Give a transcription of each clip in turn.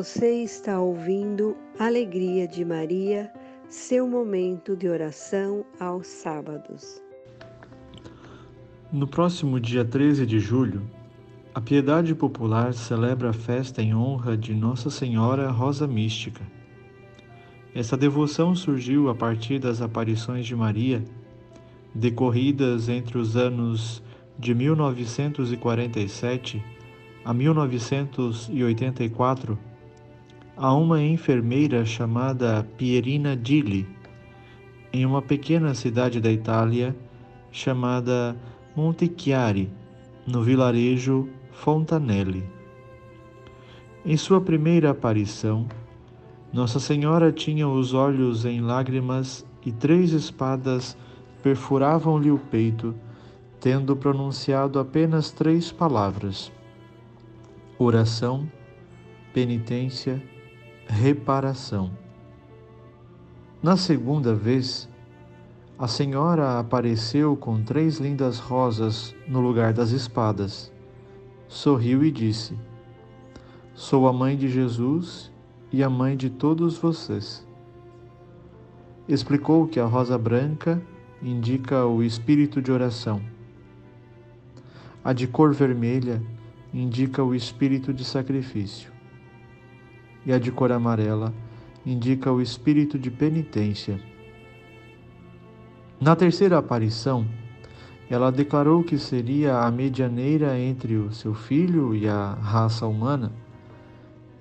Você está ouvindo Alegria de Maria, seu momento de oração aos sábados. No próximo dia 13 de julho, a Piedade Popular celebra a festa em honra de Nossa Senhora Rosa Mística. Essa devoção surgiu a partir das aparições de Maria, decorridas entre os anos de 1947 a 1984, a uma enfermeira chamada Pierina Dilli, em uma pequena cidade da Itália chamada Montechiari, no vilarejo Fontanelli. Em sua primeira aparição, Nossa Senhora tinha os olhos em lágrimas e três espadas perfuravam-lhe o peito, tendo pronunciado apenas três palavras: oração, penitência, reparação. Na segunda vez, a senhora apareceu com três lindas rosas no lugar das espadas. Sorriu e disse: Sou a mãe de Jesus e a mãe de todos vocês. Explicou que a rosa branca indica o espírito de oração. A de cor vermelha indica o espírito de sacrifício. E a de cor amarela indica o espírito de penitência. Na terceira aparição, ela declarou que seria a medianeira entre o seu filho e a raça humana,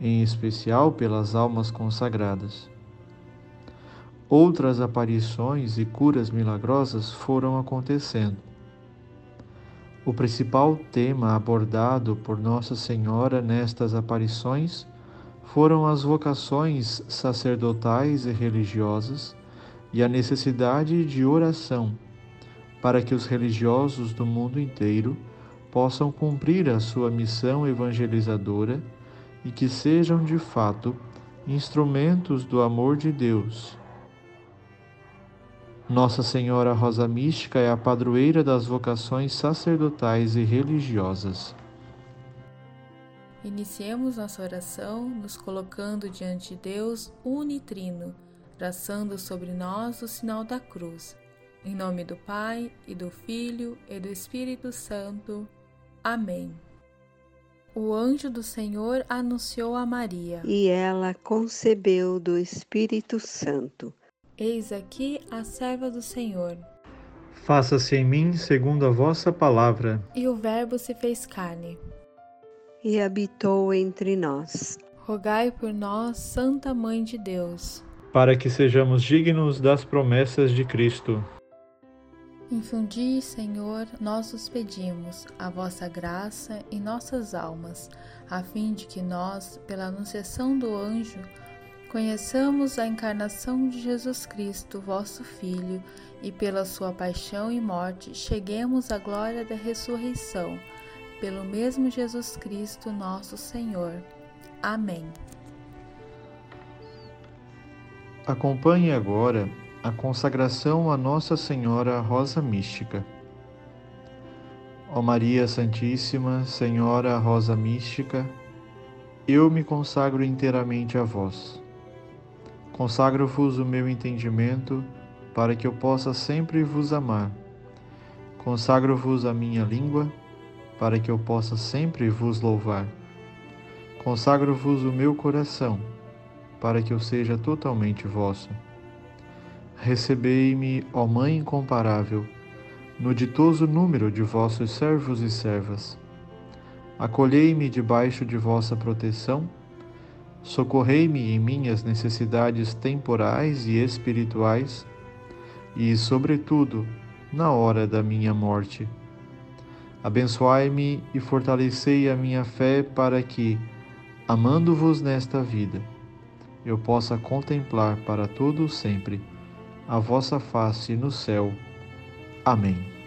em especial pelas almas consagradas. Outras aparições e curas milagrosas foram acontecendo. O principal tema abordado por Nossa Senhora nestas aparições foram as vocações sacerdotais e religiosas e a necessidade de oração para que os religiosos do mundo inteiro possam cumprir a sua missão evangelizadora e que sejam de fato instrumentos do amor de Deus. Nossa Senhora Rosa Mística é a padroeira das vocações sacerdotais e religiosas. Iniciemos nossa oração nos colocando diante de Deus unitrino traçando sobre nós o sinal da cruz. Em nome do Pai, e do Filho, e do Espírito Santo. Amém. O anjo do Senhor anunciou a Maria. E ela concebeu do Espírito Santo. Eis aqui a serva do Senhor. Faça-se em mim segundo a vossa palavra. E o Verbo se fez carne. E habitou entre nós. Rogai por nós, Santa Mãe de Deus para que sejamos dignos das promessas de Cristo. Infundi, Senhor, nós os pedimos, a vossa graça em nossas almas, a fim de que nós, pela anunciação do anjo, conheçamos a encarnação de Jesus Cristo, vosso Filho, e pela sua paixão e morte cheguemos à glória da ressurreição, pelo mesmo Jesus Cristo, nosso Senhor. Amém. Acompanhe agora a consagração a Nossa Senhora Rosa Mística. Ó Maria Santíssima, Senhora Rosa Mística, eu me consagro inteiramente a vós. Consagro-vos o meu entendimento para que eu possa sempre vos amar. Consagro-vos a minha língua para que eu possa sempre vos louvar. Consagro-vos o meu coração para que eu seja totalmente vosso. Recebei-me, ó Mãe incomparável, no ditoso número de vossos servos e servas. Acolhei-me debaixo de vossa proteção, socorrei-me em minhas necessidades temporais e espirituais, e, sobretudo, na hora da minha morte. Abençoai-me e fortalecei a minha fé para que, amando-vos nesta vida, eu possa contemplar para todo sempre a vossa face no céu. Amém.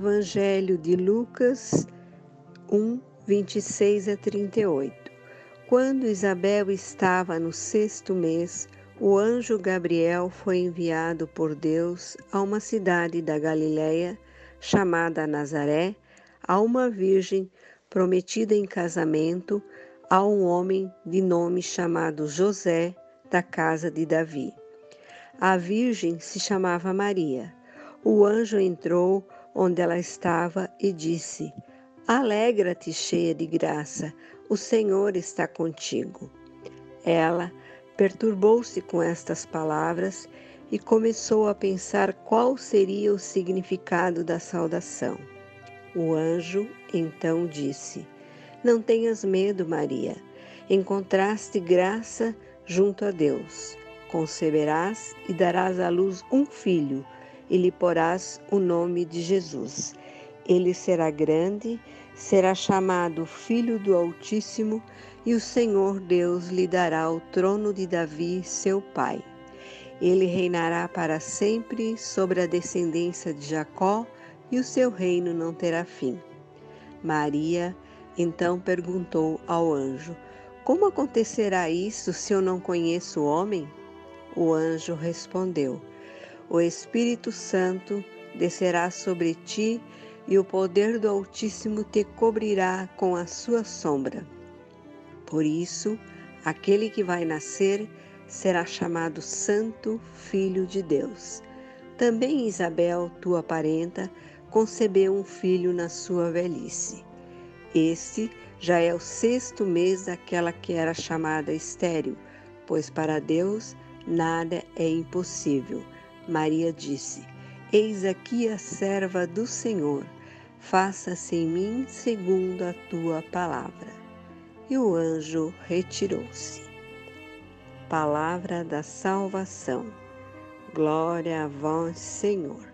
Evangelho de Lucas 1, 26 a 38. Quando Isabel estava no sexto mês, o anjo Gabriel foi enviado por Deus a uma cidade da Galiléia chamada Nazaré, a uma virgem prometida em casamento a um homem de nome chamado José, da casa de Davi. A virgem se chamava Maria. O anjo entrou onde ela estava e disse: Alegra-te, cheia de graça, o Senhor está contigo. Ela perturbou-se com estas palavras e começou a pensar qual seria o significado da saudação. O anjo então disse: Não tenhas medo, Maria. Encontraste graça junto a Deus. Conceberás e darás à luz um filho, e lhe porás o nome de Jesus. Ele será grande, será chamado Filho do Altíssimo e o Senhor Deus lhe dará o trono de Davi, seu pai. Ele reinará para sempre sobre a descendência de Jacó e o seu reino não terá fim. Maria então perguntou ao anjo: Como acontecerá isso se eu não conheço o homem? O anjo respondeu: O Espírito Santo descerá sobre ti e o poder do Altíssimo te cobrirá com a sua sombra. Por isso, aquele que vai nascer será chamado Santo Filho de Deus. Também Isabel, tua parenta, concebeu um filho na sua velhice. Este já é o sexto mês daquela que era chamada estéril, pois para Deus nada é impossível. Maria disse: Eis aqui a serva do Senhor, faça-se em mim segundo a tua palavra e o anjo retirou-se. Palavra da salvação. Glória a vós, Senhor.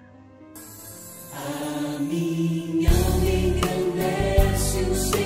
A minha alma engrandece o Senhor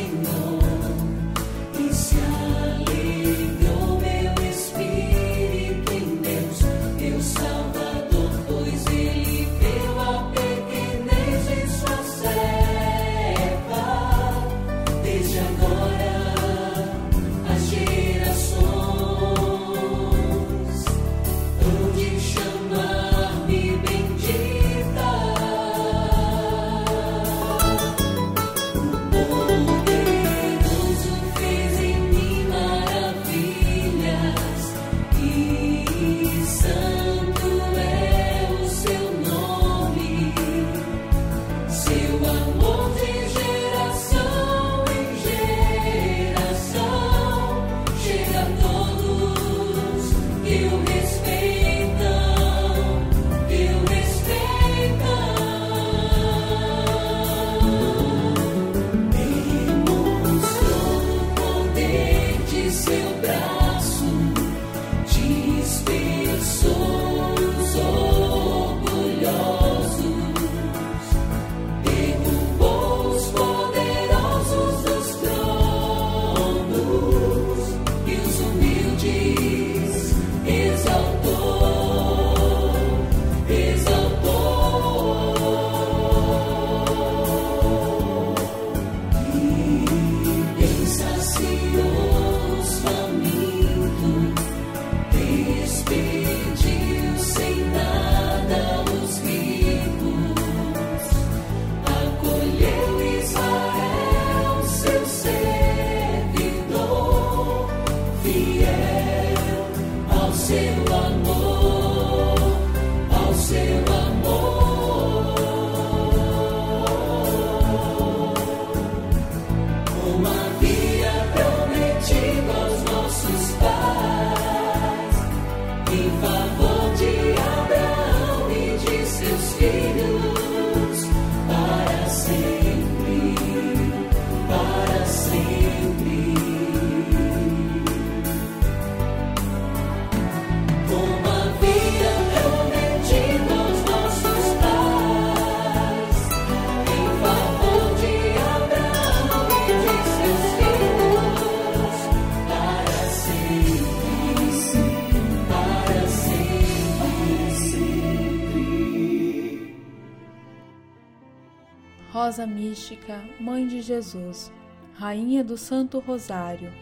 Rosa mística, Mãe de Jesus, Rainha do Santo Rosário,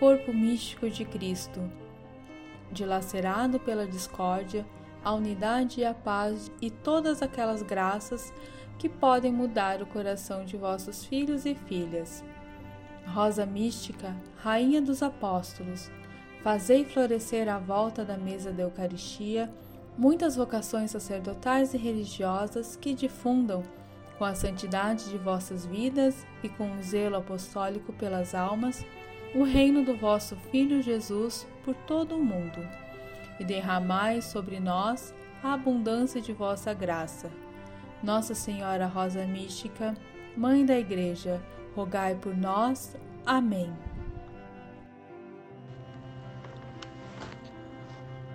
Corpo místico de Cristo, dilacerado pela discórdia, a unidade e a paz e todas aquelas graças que podem mudar o coração de vossos filhos e filhas. Rosa mística, Rainha dos Apóstolos, fazei florescer à volta da mesa da Eucaristia muitas vocações sacerdotais e religiosas que difundam, com a santidade de vossas vidas e com o zelo apostólico pelas almas, o reino do vosso Filho Jesus por todo o mundo, e derramai sobre nós a abundância de vossa graça. Nossa Senhora Rosa Mística, Mãe da Igreja, rogai por nós. Amém.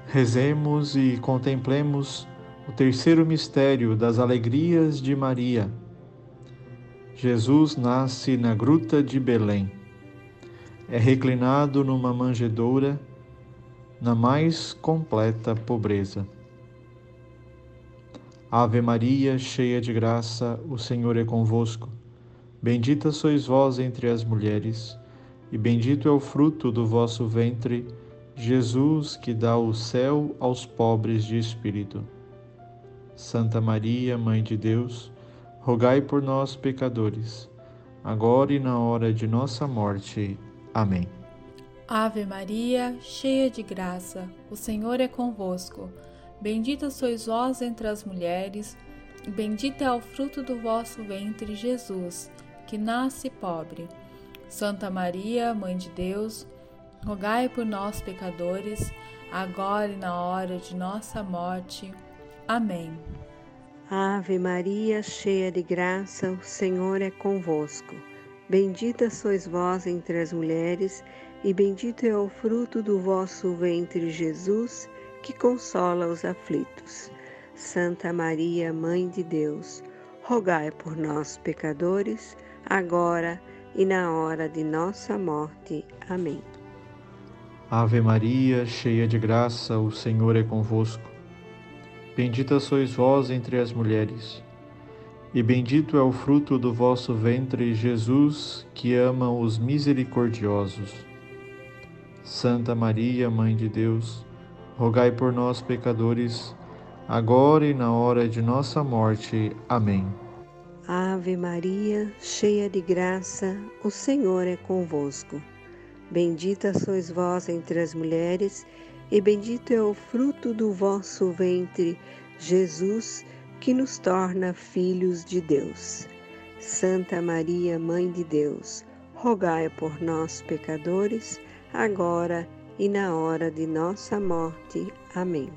Rezemos e contemplemos o terceiro mistério das alegrias de Maria. Jesus nasce na gruta de Belém. É reclinado numa manjedoura na mais completa pobreza. Ave Maria, cheia de graça, o Senhor é convosco. Bendita sois vós entre as mulheres, e bendito é o fruto do vosso ventre, Jesus, que dá o céu aos pobres de espírito. Santa Maria, Mãe de Deus, rogai por nós, pecadores, agora e na hora de nossa morte. Amém. Ave Maria, cheia de graça, o Senhor é convosco. Bendita sois vós entre as mulheres, e bendito é o fruto do vosso ventre, Jesus, que nasce pobre. Santa Maria, Mãe de Deus, rogai por nós, pecadores, agora e na hora de nossa morte. Amém. Ave Maria, cheia de graça, o Senhor é convosco. Bendita sois vós entre as mulheres, e bendito é o fruto do vosso ventre, Jesus, que consola os aflitos. Santa Maria, Mãe de Deus, rogai por nós, pecadores, agora e na hora de nossa morte. Amém. Ave Maria, cheia de graça, o Senhor é convosco. Bendita sois vós entre as mulheres, e bendito é o fruto do vosso ventre, Jesus, que ama os misericordiosos. Santa Maria, Mãe de Deus, rogai por nós, pecadores, agora e na hora de nossa morte. Amém. Ave Maria, cheia de graça, o Senhor é convosco. Bendita sois vós entre as mulheres, e bendito é o fruto do vosso ventre, Jesus, que nos torna filhos de Deus. Santa Maria, Mãe de Deus, rogai por nós, pecadores, agora e na hora de nossa morte. Amém.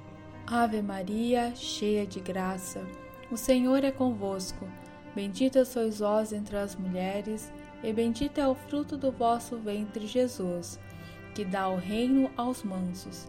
Ave Maria, cheia de graça, o Senhor é convosco. Bendita sois vós entre as mulheres, e bendito é o fruto do vosso ventre, Jesus, que dá o reino aos mansos.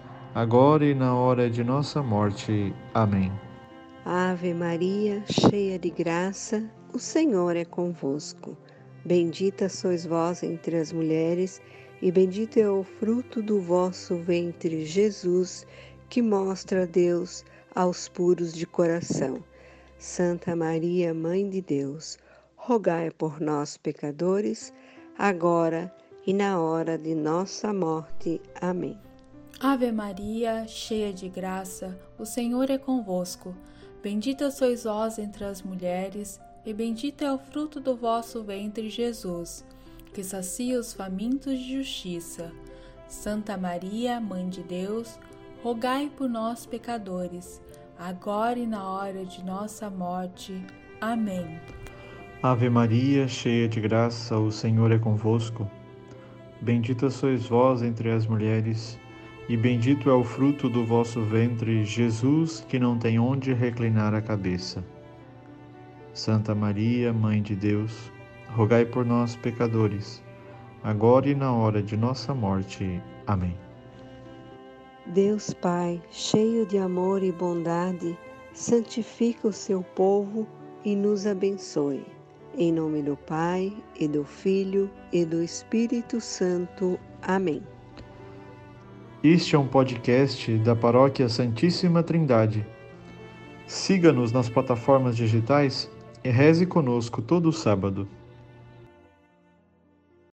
agora e na hora de nossa morte. Amém. Ave Maria, cheia de graça, o Senhor é convosco. Bendita sois vós entre as mulheres, e bendito é o fruto do vosso ventre, Jesus, que mostra a Deus aos puros de coração. Santa Maria, Mãe de Deus, rogai por nós, pecadores, agora e na hora de nossa morte. Amém. Ave Maria, cheia de graça, o Senhor é convosco. Bendita sois vós entre as mulheres, e bendito é o fruto do vosso ventre, Jesus, que sacia os famintos de justiça. Santa Maria, Mãe de Deus, rogai por nós, pecadores, agora e na hora de nossa morte. Amém. Ave Maria, cheia de graça, o Senhor é convosco. Bendita sois vós entre as mulheres, e bendito é o fruto do vosso ventre, Jesus, que não tem onde reclinar a cabeça. Santa Maria, Mãe de Deus, rogai por nós, pecadores, agora e na hora de nossa morte. Amém. Deus Pai, cheio de amor e bondade, santifica o seu povo e nos abençoe. Em nome do Pai, e do Filho, e do Espírito Santo. Amém. Este é um podcast da Paróquia Santíssima Trindade. Siga-nos nas plataformas digitais e reze conosco todo sábado.